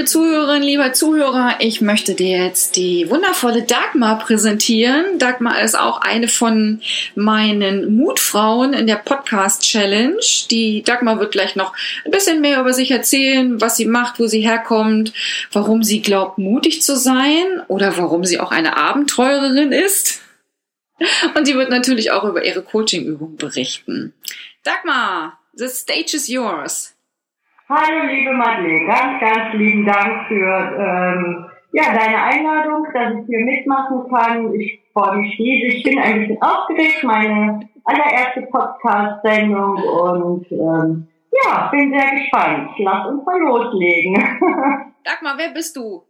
liebe Zuhörerinnen, lieber Zuhörer, ich möchte dir jetzt die wundervolle Dagmar präsentieren. Dagmar ist auch eine von meinen Mutfrauen in der Podcast Challenge. Die Dagmar wird gleich noch ein bisschen mehr über sich erzählen, was sie macht, wo sie herkommt, warum sie glaubt, mutig zu sein oder warum sie auch eine Abenteurerin ist. Und sie wird natürlich auch über ihre Coachingübung berichten. Dagmar, the stage is yours. Hallo liebe Madeleine, ganz, ganz lieben Dank für ähm, ja, deine Einladung, dass ich hier mitmachen kann. Ich freue mich riesig, ich bin ein bisschen aufgeregt, meine allererste Podcast-Sendung und ähm, ja, bin sehr gespannt. Lass uns mal loslegen. Dagmar, wer bist du?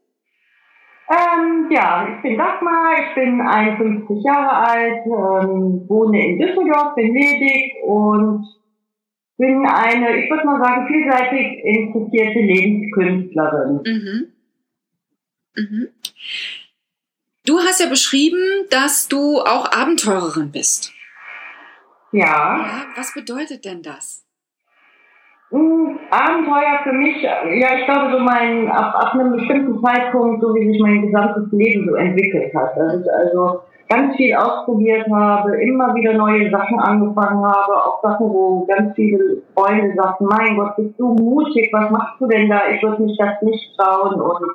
Ähm, ja, ich bin Dagmar, ich bin 51 Jahre alt, ähm, wohne in Düsseldorf, bin ledig und bin eine, ich würde mal sagen, vielseitig interessierte Lebenskünstlerin. Mhm. Mhm. Du hast ja beschrieben, dass du auch Abenteurerin bist. Ja. ja was bedeutet denn das? Hm, Abenteuer für mich, ja, ich glaube, so mein, ab, ab einem bestimmten Zeitpunkt, so wie sich mein gesamtes Leben so entwickelt hat. Das ist also ganz viel ausprobiert habe, immer wieder neue Sachen angefangen habe, auch Sachen, wo ganz viele Freunde sagten, mein Gott, bist du mutig, was machst du denn da? Ich würde mich das nicht trauen und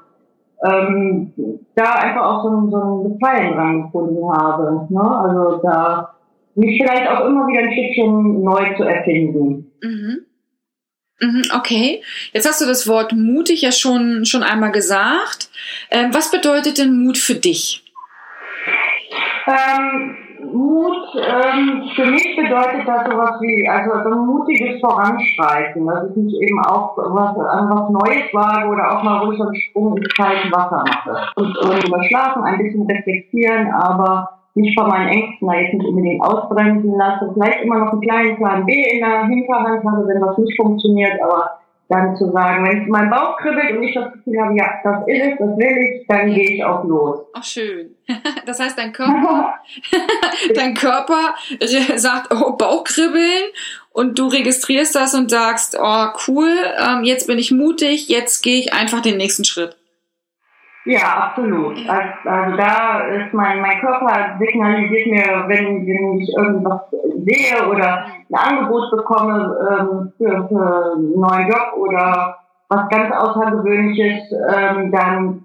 ähm, da einfach auch so, so einen Gefallen dran gefunden habe. Ne? Also da mich vielleicht auch immer wieder ein Stückchen neu zu erfinden. Mhm. Mhm, okay, jetzt hast du das Wort mutig ja schon, schon einmal gesagt. Ähm, was bedeutet denn Mut für dich? Ähm, Mut ähm, für mich bedeutet das sowas wie, also so ein mutiges Voranschreiten, dass ich mich eben auch was, an was Neues wage oder auch mal ruhig einen Sprung ins kalte Wasser mache. Und, und überschlafen, ein bisschen reflektieren, aber nicht von meinen Ängsten da jetzt nicht unbedingt ausbremsen lasse. Vielleicht immer noch einen kleinen Plan B in der Hinterhand habe, wenn was nicht funktioniert, aber dann zu sagen, wenn mein Bauch kribbelt und ich das Gefühl habe, ja, das ist es, das will ich, dann gehe ich auch los. Ach schön. Das heißt, dein Körper, dein Körper sagt, oh, Bauchkribbeln und du registrierst das und sagst, oh, cool, ähm, jetzt bin ich mutig, jetzt gehe ich einfach den nächsten Schritt. Ja, absolut. Also, also, da ist mein, mein Körper signalisiert mir, wenn, wenn ich irgendwas sehe oder ein Angebot bekomme ähm, für, für einen neuen Job oder was ganz Außergewöhnliches, ähm, dann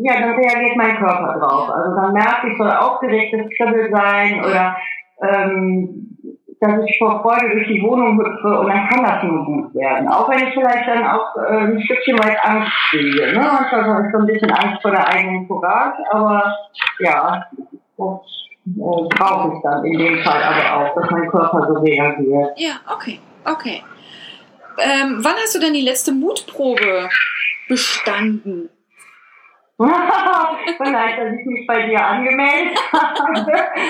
ja, dann reagiert mein Körper drauf. Also dann merke ich, soll aufgeregtes Kribbel sein oder ähm, dass ich vor Freude durch die Wohnung hüpfe und dann kann das nur gut werden. Auch wenn ich vielleicht dann auch äh, ein Stückchen weit Angst kriege. Ne? Manchmal habe ich so ein bisschen Angst vor der eigenen Courage, aber ja, das äh, brauche ich dann in dem Fall aber auch, dass mein Körper so reagiert. Ja, okay, okay. Ähm, wann hast du denn die letzte Mutprobe bestanden? Vielleicht, dass ich mich bei dir angemeldet habe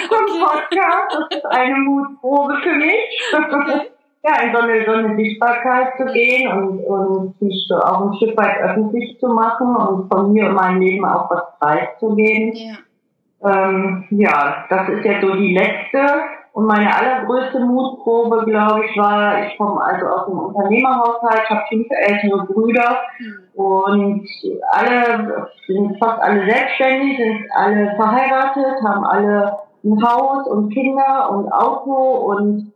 zum Podcast. Das ist eine Mutprobe für mich. Okay. Ja, in so eine, so eine Sichtbarkeit zu gehen und, und mich so auch ein Stück weit öffentlich zu machen und von mir und meinem Leben auch was preiszugeben. Ja. Ähm, ja, das ist jetzt so die letzte und meine allergrößte Mutprobe, glaube ich, war, ich komme also aus einem Unternehmerhaushalt, habe fünf ältere Brüder und alle sind fast alle selbstständig, sind alle verheiratet, haben alle ein Haus und Kinder und Auto und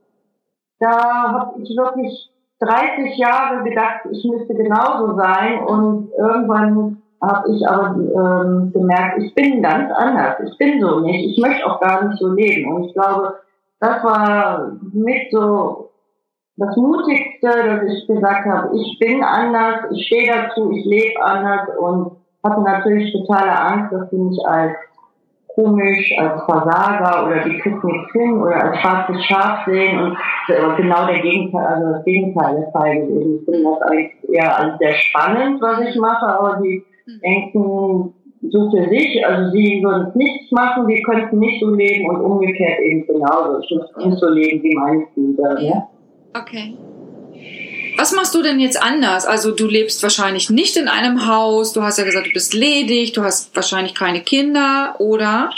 da habe ich wirklich 30 Jahre gedacht, ich müsste genauso sein und irgendwann habe ich aber ähm, gemerkt, ich bin ganz anders. Ich bin so nicht. Ich möchte auch gar nicht so leben. Und ich glaube, das war mit so das Mutigste, dass ich gesagt habe, ich bin anders, ich stehe dazu, ich lebe anders und hatte natürlich totale Angst, dass sie mich als komisch, als Versager oder die kriegt nichts hin oder als schwarzes Schaf sehen und genau der Gegenteil, also das Gegenteil der Fall gewesen. Ich finde das eigentlich eher als sehr spannend, was ich mache, aber die hm. denken, so für sich, also sie würden nichts machen, sie könnten nicht so leben und umgekehrt eben genauso. Ich muss nicht so leben wie meine Brüder. Ja. Okay. Was machst du denn jetzt anders? Also du lebst wahrscheinlich nicht in einem Haus, du hast ja gesagt, du bist ledig, du hast wahrscheinlich keine Kinder, oder?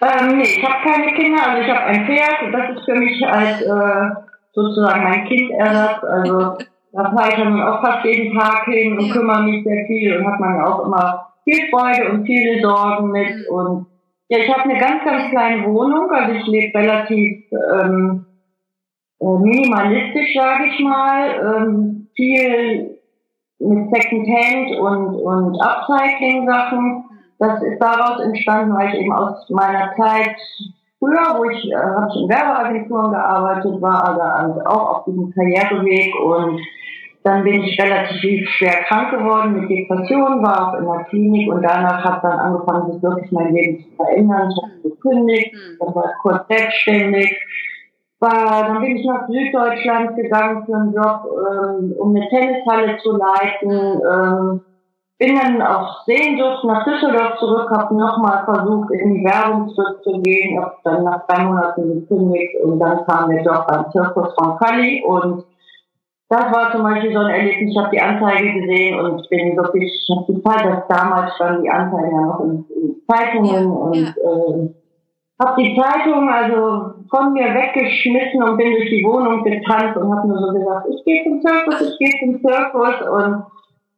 Ähm, nee, ich habe keine Kinder, also ich habe ein Pferd, das ist für mich als äh, sozusagen mein Kindersatz. Also da fahre ich dann auch fast jeden Tag hin und ja. kümmere mich sehr viel und hat man ja auch immer viel Freude und viele Sorgen mit. Mhm. Und ja, ich habe eine ganz, ganz kleine Wohnung, also ich lebe relativ ähm, äh, minimalistisch, sage ich mal. Ähm, viel mit Secondhand und, und Upcycling-Sachen. Das ist daraus entstanden, weil ich eben aus meiner Zeit früher, wo ich, äh, habe ich in Werbeagenturen gearbeitet, war also auch auf diesem Karriereweg und dann bin ich relativ schwer krank geworden mit Depressionen, war auch in der Klinik und danach hat dann angefangen, sich wirklich mein Leben zu verändern. Ich habe gekündigt, mhm. dann war ich kurz selbstständig. War, dann bin ich nach Süddeutschland gegangen für einen Job, ähm, um eine Tennishalle zu leiten. Ähm, bin dann auf Sehnsucht nach Düsseldorf zurück, habe nochmal versucht, in die Werbung zurückzugehen, habe dann nach drei Monaten gekündigt und dann kam der Job beim Zirkus von Kali und das war zum Beispiel so ein Erlebnis. Ich habe die Anzeige gesehen und bin wirklich, ich habe die Zeit, dass damals standen die Anzeigen ja noch in, in Zeitungen ja, und ja. äh, habe die Zeitung also von mir weggeschmissen und bin durch die Wohnung getanzt und habe nur so gesagt, ich gehe zum Zirkus, ich gehe zum Zirkus und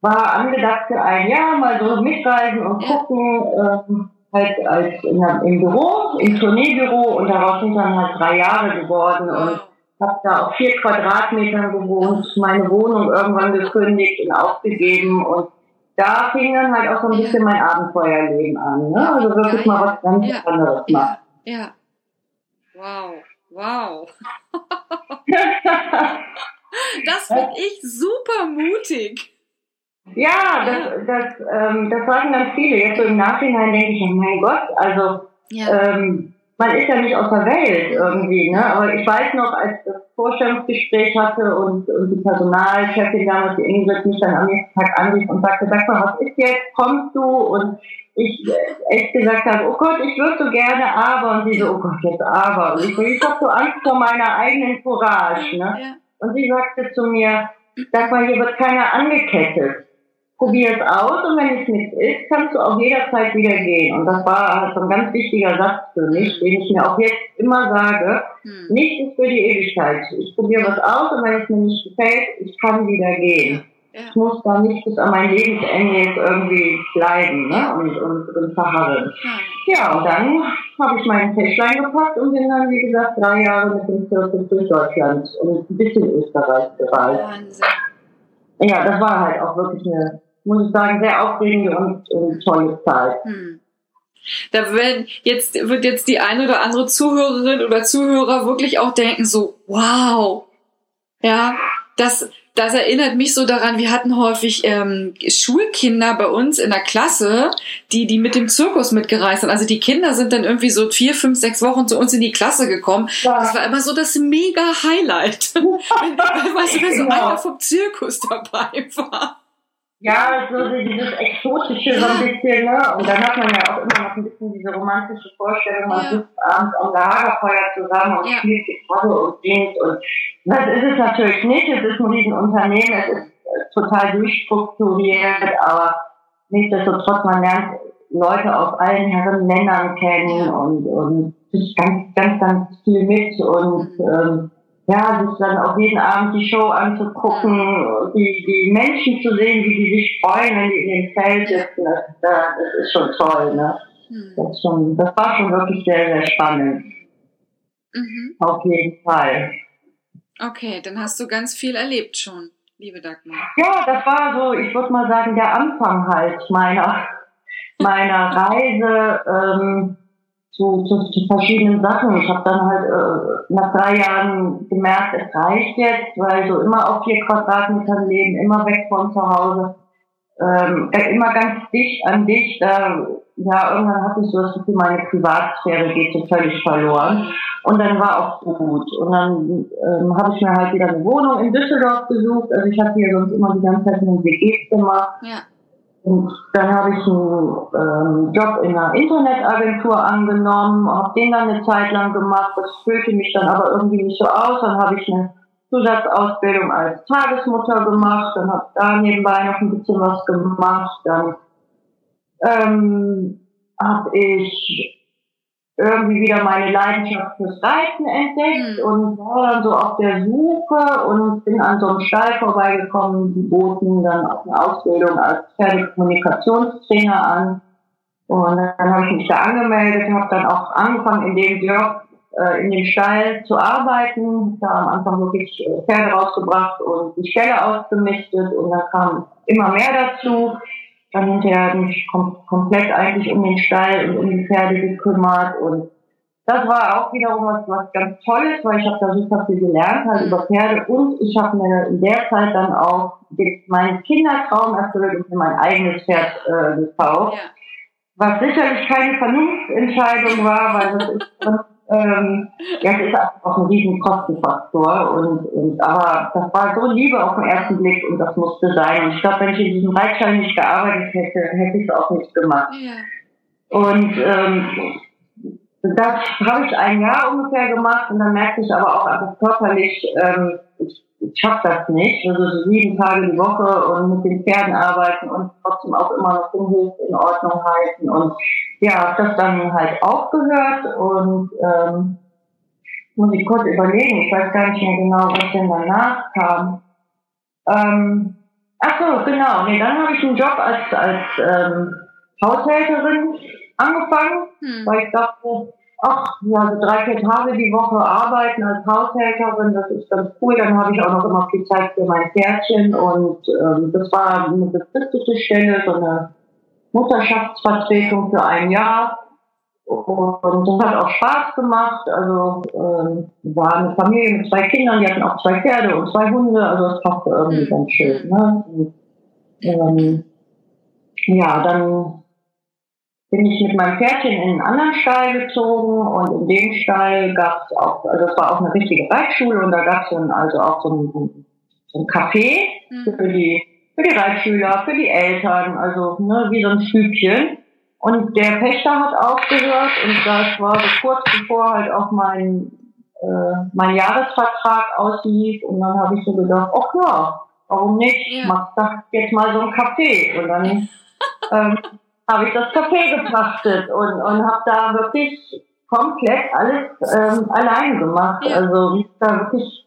war angedacht für ein Jahr mal so mitreisen und gucken, ähm, halt als in, im Büro, im Tourneebüro und daraus sind dann halt drei Jahre geworden und habe da auf vier Quadratmetern gewohnt, meine Wohnung irgendwann gekündigt und aufgegeben und da fing dann halt auch so ein bisschen mein Abenteuerleben an. Ne? Also wirklich mal was ganz ja. anderes machen. Ja. Wow. Wow. das finde ich super mutig. Ja, das, das, ähm, das sagen dann viele. Jetzt so im Nachhinein denke ich, oh mein Gott, also ja. ähm, man ist ja nicht aus der Welt irgendwie, ne? Aber ich weiß noch, als ich das Vorstellungsgespräch hatte und, und die Personalchefin damals, die Ingrid, mich dann am nächsten Tag anrief und sagte, sag mal, was ist jetzt? Kommst du? Und ich äh, echt gesagt habe, oh Gott, ich würde so gerne aber. Und sie so, oh Gott, jetzt aber. Und ich ich habe so Angst vor meiner eigenen Courage, ne? Ja. Und sie sagte zu mir, sag mal, hier wird keiner angekettet probier es aus und wenn es nichts ist, kannst du auch jederzeit wieder gehen. Und das war halt so ein ganz wichtiger Satz für mich, den ich mir auch jetzt immer sage. Hm. Nichts ist für die Ewigkeit. Ich probiere was aus und wenn es mir nicht gefällt, ich kann wieder gehen. Ja. Ich muss da nicht bis an mein Lebensende jetzt irgendwie bleiben ne? und, und, und verharren. Ja. ja, und dann habe ich meinen Täschlein gepackt und bin dann, wie gesagt, drei Jahre mit dem Zirkus durch Deutschland und ein bisschen Österreich gereist. Wahnsinn. Ja, das war halt auch wirklich eine muss ich sagen, sehr aufregende und, und tolle Zeit. Hm. Da werden jetzt, wird jetzt die eine oder andere Zuhörerin oder Zuhörer wirklich auch denken, so, wow, ja, das, das erinnert mich so daran, wir hatten häufig ähm, Schulkinder bei uns in der Klasse, die, die mit dem Zirkus mitgereist sind. Also die Kinder sind dann irgendwie so vier, fünf, sechs Wochen zu uns in die Klasse gekommen. Ja. Das war immer so das mega Highlight. weißt du, wenn so genau. einer vom Zirkus dabei war. Ja, so dieses Exotische so ein bisschen, ne? Und dann hat man ja auch immer noch ein bisschen diese romantische Vorstellung, man ja. sitzt abends am Lagerfeuer zusammen und ja. spielt Gitarre und singt und das ist es natürlich nicht, es ist ein Riesenunternehmen, es ist äh, total durchstrukturiert, aber nichtsdestotrotz, man lernt Leute aus allen Herren Ländern kennen und, und ganz, ganz, ganz viel mit und ähm, ja, sich dann auch jeden Abend die Show anzugucken, die, die Menschen zu sehen, wie die sich freuen, wenn die in dem Feld sitzen, das, das ist schon toll, ne? Hm. Das, schon, das war schon wirklich sehr, sehr spannend. Mhm. Auf jeden Fall. Okay, dann hast du ganz viel erlebt schon, liebe Dagmar. Ja, das war so, ich würde mal sagen, der Anfang halt meiner, meiner Reise. Ähm, zu, zu, zu verschiedenen Sachen. Ich habe dann halt äh, nach drei Jahren gemerkt, es reicht jetzt, weil so immer auf vier Quadratmetern leben, immer weg von zu Hause, ähm, äh, immer ganz dicht an dich. Da, ja, irgendwann hatte ich so das Gefühl, meine Privatsphäre geht so völlig verloren. Und dann war auch gut. Und dann ähm, habe ich mir halt wieder eine Wohnung in Düsseldorf gesucht. Also ich hatte hier sonst immer die ganze Zeit ein WG-Zimmer. Ja und dann habe ich einen ähm, Job in einer Internetagentur angenommen, habe den dann eine Zeit lang gemacht. Das füllte mich dann aber irgendwie nicht so aus. Dann habe ich eine Zusatzausbildung als Tagesmutter gemacht, dann habe da nebenbei noch ein bisschen was gemacht. Dann ähm, habe ich irgendwie wieder meine Leidenschaft fürs Reiten entdeckt mhm. und war dann so auf der Suche und bin an so einem Stall vorbeigekommen, die boten dann auch eine Ausbildung als Pferdekommunikationstrainer an. Und dann habe ich mich da angemeldet, habe dann auch angefangen in dem Job, äh, in dem Stall zu arbeiten, da am Anfang wirklich äh, Pferde rausgebracht und die Ställe ausgemistet und dann kam immer mehr dazu dann hinterher mich kom komplett eigentlich um den Stall und um die Pferde gekümmert und das war auch wiederum was, was ganz Tolles, weil ich habe da super viel gelernt halt über Pferde und ich habe mir in der Zeit dann auch meinen Kindertraum erfüllt und mir mein eigenes Pferd äh, gekauft. Ja. Was sicherlich keine Vernunftentscheidung war, weil das ist ähm, das ist einfach ein riesen Kostenfaktor und, und aber das war so Liebe auf den ersten Blick und das musste sein. Und ich glaube, wenn ich in diesem Reitschein nicht gearbeitet hätte, hätte ich es auch nicht gemacht. Ja. Und ähm, das habe ich ein Jahr ungefähr gemacht und dann merkte ich aber auch einfach körperlich, ähm, ich, ich schaffe das nicht. Also so sieben Tage die Woche und mit den Pferden arbeiten und trotzdem auch immer noch den Hof in Ordnung halten. Und ja, habe das dann halt aufgehört und ähm, muss ich kurz überlegen, ich weiß gar nicht mehr genau, was denn danach kam. Ähm, ach so, genau, nee, dann habe ich einen Job als, als ähm, Haushälterin angefangen, hm. weil ich dachte, ach, ja, so drei, vier Tage die Woche arbeiten als Haushälterin, das ist ganz cool. Dann habe ich auch noch immer viel Zeit für mein Pferdchen und ähm, das war eine befristete Stelle, so eine Mutterschaftsvertretung für ein Jahr. Und das hat auch Spaß gemacht. Also ähm, war eine Familie mit zwei Kindern, die hatten auch zwei Pferde und zwei Hunde, also das passte irgendwie mhm. ganz schön. Ne? Und, ähm, ja, dann bin ich mit meinem Pferdchen in einen anderen Stall gezogen und in dem Stall gab es auch, also es war auch eine richtige Reitschule und da gab es dann also auch so ein, so ein Café mhm. für die für die Reitschüler, für die Eltern, also ne, wie so ein Stübchen. Und der Pächter hat aufgehört und das war so kurz bevor halt auch mein, äh, mein Jahresvertrag auslief und dann habe ich so gedacht, ach ja, warum nicht? Ja. Mach doch jetzt mal so ein Café. Und dann ähm, habe ich das Café gepachtet und, und habe da wirklich komplett alles ähm, alleine gemacht. Ja. Also da wirklich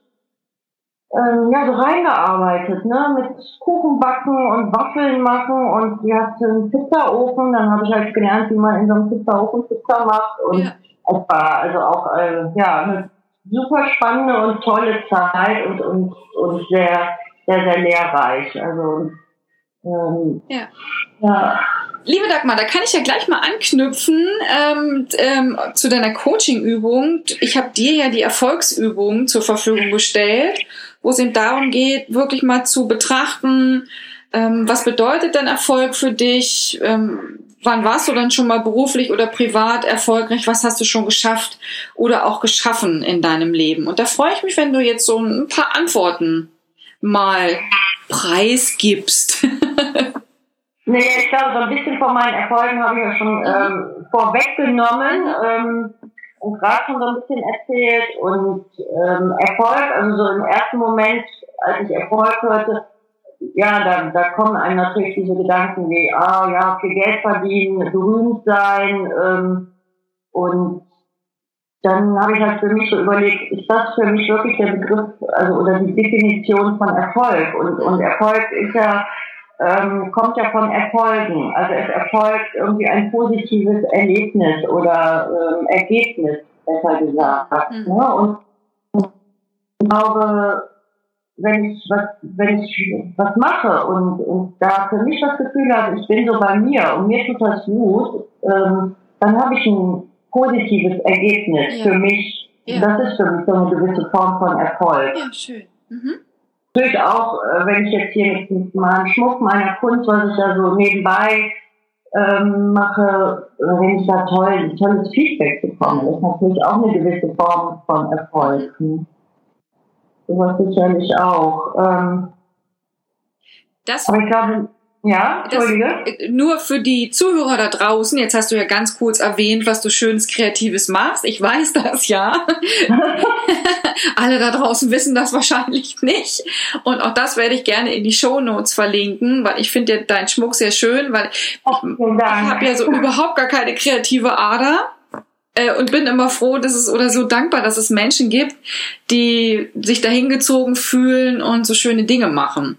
ähm, ja, so reingearbeitet, ne, mit Kuchen backen und Waffeln machen und die hatte einen Pizzaofen, dann habe ich halt gelernt, wie man in so einem Pizzaofen Pizza macht und ja. es war also auch, äh, ja, eine super spannende und tolle Zeit und, und, und sehr, sehr, sehr lehrreich, also, ähm, ja. ja. Liebe Dagmar, da kann ich ja gleich mal anknüpfen ähm, ähm, zu deiner Coaching-Übung. Ich habe dir ja die Erfolgsübung zur Verfügung gestellt wo es eben darum geht, wirklich mal zu betrachten, ähm, was bedeutet denn Erfolg für dich? Ähm, wann warst du dann schon mal beruflich oder privat erfolgreich? Was hast du schon geschafft oder auch geschaffen in deinem Leben? Und da freue ich mich, wenn du jetzt so ein paar Antworten mal preisgibst. Nee, ich glaube, so ein bisschen von meinen Erfolgen habe ich ja schon ähm, vorweggenommen. Ähm, und gerade schon so ein bisschen erzählt und ähm, Erfolg, also so im ersten Moment, als ich Erfolg hörte, ja, da, da kommen einem natürlich diese Gedanken wie, ah ja, viel Geld verdienen, berühmt sein ähm, und dann habe ich halt für mich so überlegt, ist das für mich wirklich der Begriff, also oder die Definition von Erfolg und, und Erfolg ist ja ähm, kommt ja von Erfolgen. Also es erfolgt irgendwie ein positives Erlebnis oder ähm, Ergebnis, besser gesagt. Mhm. Ne? Und ich glaube, wenn ich was, wenn ich was mache und, und da für mich das Gefühl habe, ich bin so bei mir und mir tut das gut, ähm, dann habe ich ein positives Ergebnis ja. für mich. Ja. Das ist für mich so eine gewisse Form von Erfolg. Ja, schön. Mhm natürlich auch, äh, wenn ich jetzt hier mit, meinem Schmuck, meiner Kunst, was ich da so nebenbei ähm, mache, äh, wenn ich da toll, tolles Feedback bekomme, das ist natürlich auch eine gewisse Form von Erfolg. Ne? Sowas sicherlich auch. Ähm, das, aber ich glaube, ja, Entschuldige. Das, nur für die Zuhörer da draußen, jetzt hast du ja ganz kurz erwähnt, was du schönes Kreatives machst. Ich weiß das ja. Alle da draußen wissen das wahrscheinlich nicht. Und auch das werde ich gerne in die Show Notes verlinken, weil ich finde ja deinen Schmuck sehr schön, weil oh, ich habe ja so überhaupt gar keine kreative Ader. äh, und bin immer froh, dass es oder so dankbar, dass es Menschen gibt, die sich dahingezogen fühlen und so schöne Dinge machen.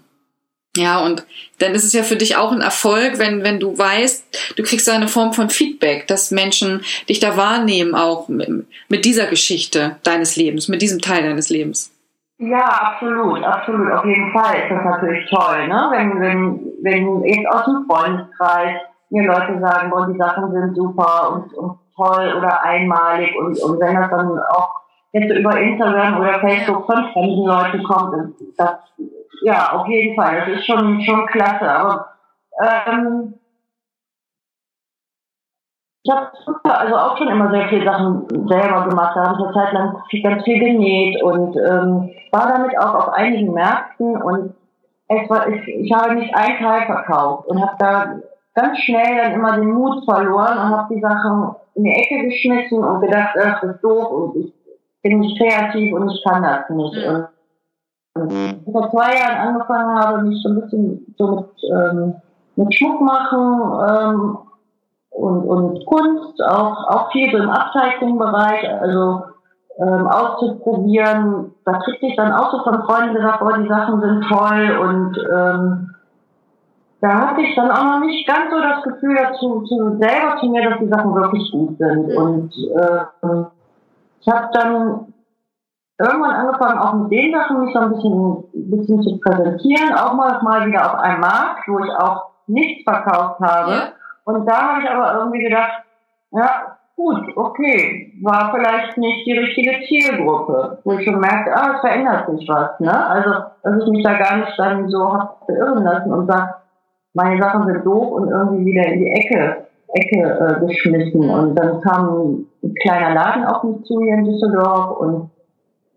Ja, und dann ist es ja für dich auch ein Erfolg, wenn, wenn du weißt, du kriegst eine Form von Feedback, dass Menschen dich da wahrnehmen, auch mit, dieser Geschichte deines Lebens, mit diesem Teil deines Lebens. Ja, absolut, absolut. Auf jeden Fall ist das natürlich toll, ne? Wenn, wenn, wenn jetzt aus dem Freundeskreis mir Leute sagen, boah, die Sachen sind super und, und toll oder einmalig und, und wenn das dann auch jetzt über Instagram oder Facebook von fremden Leuten kommt, das ja, auf jeden Fall. Das ist schon, schon klasse. Aber ähm, ich habe also auch schon immer sehr viele Sachen selber gemacht. Da habe ich eine Zeit lang ganz viel genäht und ähm, war damit auch auf einigen Märkten und es war, ich, ich habe nicht ein Teil verkauft und habe da ganz schnell dann immer den Mut verloren und habe die Sachen in die Ecke geschmissen und gedacht, das ist doof und ich bin nicht kreativ und ich kann das nicht. Und Mhm. Vor zwei Jahren angefangen habe, mich so ein bisschen so mit, ähm, mit Schmuck machen ähm, und, und Kunst, auch, auch viel so im Upcycling-Bereich, also ähm, auszuprobieren. Da kriegte ich dann auch so von Freunden gesagt, oh, die Sachen sind toll und ähm, da hatte ich dann auch noch nicht ganz so das Gefühl dazu, zu, selber zu mir, dass die Sachen wirklich gut sind. Mhm. Und äh, ich habe dann irgendwann angefangen, auch mit den Sachen mich so ein bisschen, ein bisschen zu präsentieren, auch mal, mal wieder auf einem Markt, wo ich auch nichts verkauft habe. Ja. Und da habe ich aber irgendwie gedacht, ja, gut, okay, war vielleicht nicht die richtige Zielgruppe, wo ich schon merkte, ah, es verändert sich was, ne? Also, dass ich mich da gar nicht dann so habe beirren lassen und sage, meine Sachen sind doof und irgendwie wieder in die Ecke, Ecke äh, geschmissen. Und dann kam ein kleiner Laden auf mich zu hier in Düsseldorf und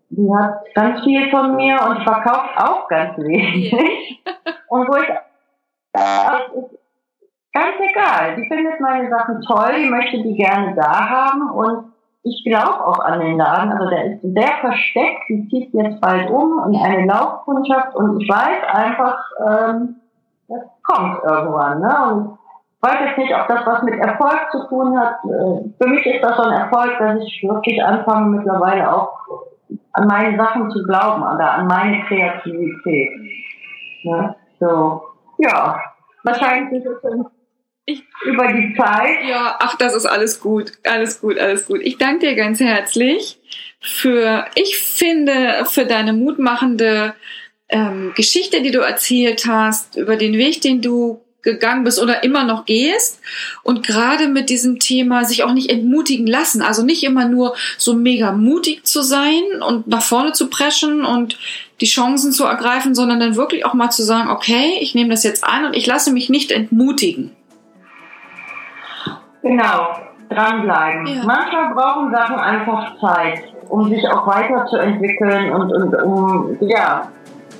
die hat ganz viel von mir und verkauft auch ganz wenig. und wo ich, ist ganz egal. Die findet meine Sachen toll, die möchte die gerne da haben und ich glaube auch an den Laden. Also der ist sehr versteckt, die zieht jetzt bald um in eine Laufkundschaft und ich weiß einfach, ähm, das kommt irgendwann. Ne? Und ich weiß jetzt nicht, ob das was mit Erfolg zu tun hat. Äh, für mich ist das so ein Erfolg, dass ich wirklich anfange mittlerweile auch an meine Sachen zu glauben oder an meine Kreativität. Ja, so, ja, wahrscheinlich ist es ich, über die Zeit. Ja, ach, das ist alles gut, alles gut, alles gut. Ich danke dir ganz herzlich für, ich finde, für deine mutmachende ähm, Geschichte, die du erzählt hast, über den Weg, den du gegangen bist oder immer noch gehst und gerade mit diesem Thema sich auch nicht entmutigen lassen, also nicht immer nur so mega mutig zu sein und nach vorne zu preschen und die Chancen zu ergreifen, sondern dann wirklich auch mal zu sagen, okay, ich nehme das jetzt an und ich lasse mich nicht entmutigen. Genau, dranbleiben. Ja. Manchmal brauchen Sachen einfach Zeit, um sich auch weiterzuentwickeln und, und um ja,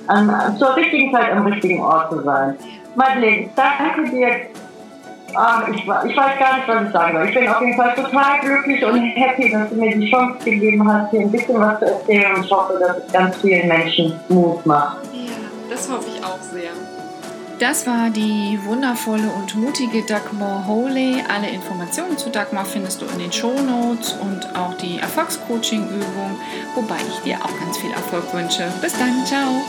an, zur richtigen Zeit am richtigen Ort zu sein. Madeleine, danke dir. Ähm, ich, ich, weiß gar nicht, was ich sagen soll. Ich bin auf jeden Fall total glücklich und happy, dass du mir die Chance gegeben hast, hier ein bisschen was zu erzählen und ich hoffe, dass es ganz vielen Menschen Mut macht. Ja, das hoffe ich auch sehr. Das war die wundervolle und mutige Dagmar Holy. Alle Informationen zu Dagmar findest du in den Show Notes und auch die Erfolgscoaching-Übung, wobei ich dir auch ganz viel Erfolg wünsche. Bis dann, ciao!